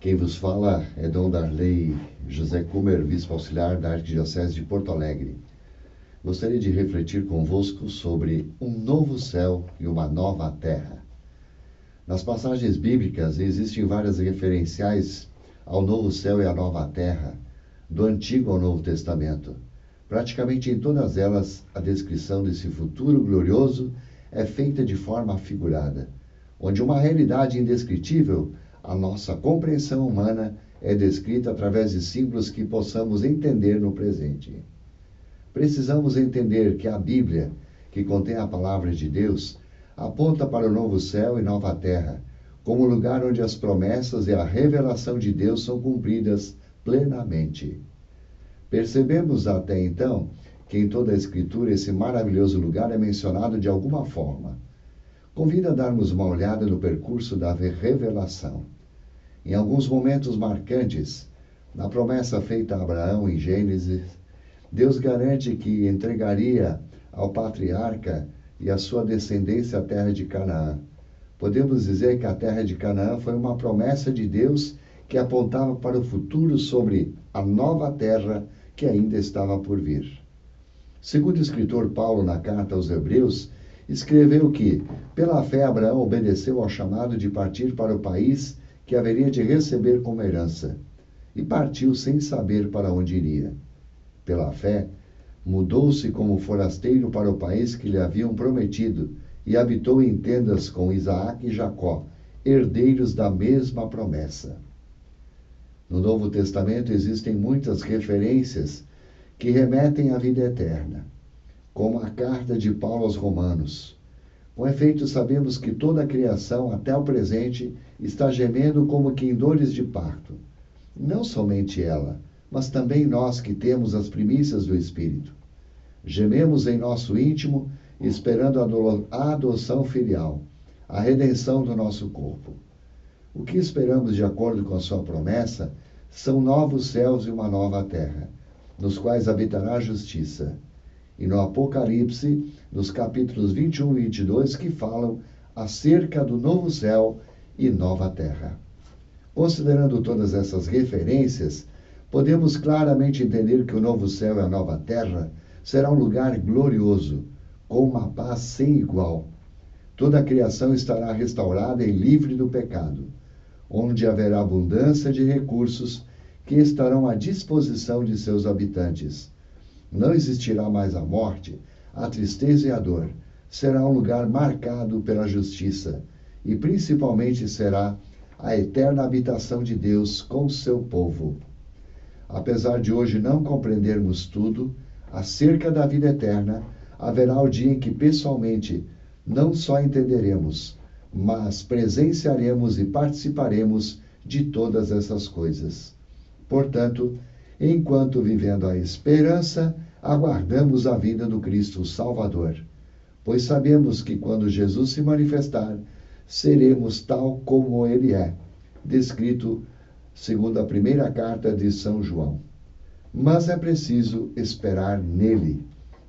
Quem vos fala é Dom Darley José Kumer, bispo auxiliar da Arquidiocese de Porto Alegre. Gostaria de refletir convosco sobre um novo céu e uma nova terra. Nas passagens bíblicas existem várias referenciais ao novo céu e à nova terra, do Antigo ao Novo Testamento. Praticamente em todas elas, a descrição desse futuro glorioso é feita de forma figurada, onde uma realidade indescritível, a nossa compreensão humana, é descrita através de símbolos que possamos entender no presente. Precisamos entender que a Bíblia, que contém a palavra de Deus, aponta para o novo céu e nova terra, como lugar onde as promessas e a revelação de Deus são cumpridas plenamente. Percebemos até então que em toda a Escritura esse maravilhoso lugar é mencionado de alguma forma. Convido a darmos uma olhada no percurso da revelação. Em alguns momentos marcantes, na promessa feita a Abraão em Gênesis, Deus garante que entregaria ao patriarca e à sua descendência a terra de Canaã. Podemos dizer que a terra de Canaã foi uma promessa de Deus que apontava para o futuro sobre a nova terra que ainda estava por vir. Segundo o escritor Paulo, na carta aos Hebreus, escreveu que, pela fé, Abraão obedeceu ao chamado de partir para o país que haveria de receber como herança, e partiu sem saber para onde iria. Pela fé, mudou-se como forasteiro para o país que lhe haviam prometido e habitou em tendas com Isaac e Jacó, herdeiros da mesma promessa. No Novo Testamento existem muitas referências que remetem à vida eterna, como a carta de Paulo aos Romanos. Com efeito, sabemos que toda a criação, até o presente, está gemendo como que em dores de parto. Não somente ela, mas também nós que temos as primícias do Espírito. Gememos em nosso íntimo, esperando a adoção filial, a redenção do nosso corpo. O que esperamos de acordo com a sua promessa são novos céus e uma nova terra, nos quais habitará a justiça. E no Apocalipse, nos capítulos 21 e 22, que falam acerca do novo céu e nova terra. Considerando todas essas referências, podemos claramente entender que o novo céu e a nova terra será um lugar glorioso, com uma paz sem igual. Toda a criação estará restaurada e livre do pecado, onde haverá abundância de recursos que estarão à disposição de seus habitantes. Não existirá mais a morte, a tristeza e a dor. Será um lugar marcado pela justiça e principalmente será a eterna habitação de Deus com seu povo. Apesar de hoje não compreendermos tudo acerca da vida eterna, haverá o dia em que pessoalmente não só entenderemos, mas presenciaremos e participaremos de todas essas coisas. Portanto, enquanto vivendo a esperança, aguardamos a vinda do Cristo Salvador, pois sabemos que quando Jesus se manifestar, seremos tal como ele é, descrito segundo a primeira carta de São João. Mas é preciso esperar nele.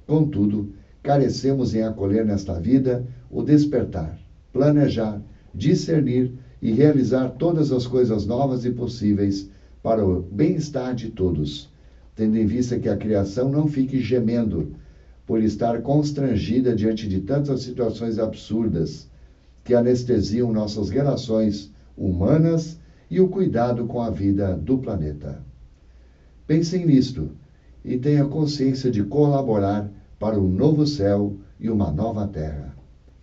Contudo, carecemos em acolher nesta vida o despertar, planejar, discernir e realizar todas as coisas novas e possíveis para o bem-estar de todos, tendo em vista que a criação não fique gemendo por estar constrangida diante de tantas situações absurdas que anestesiam nossas relações humanas e o cuidado com a vida do planeta. Pensem nisto e tenha consciência de colaborar para um novo céu e uma nova terra.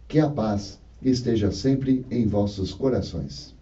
Que a paz esteja sempre em vossos corações.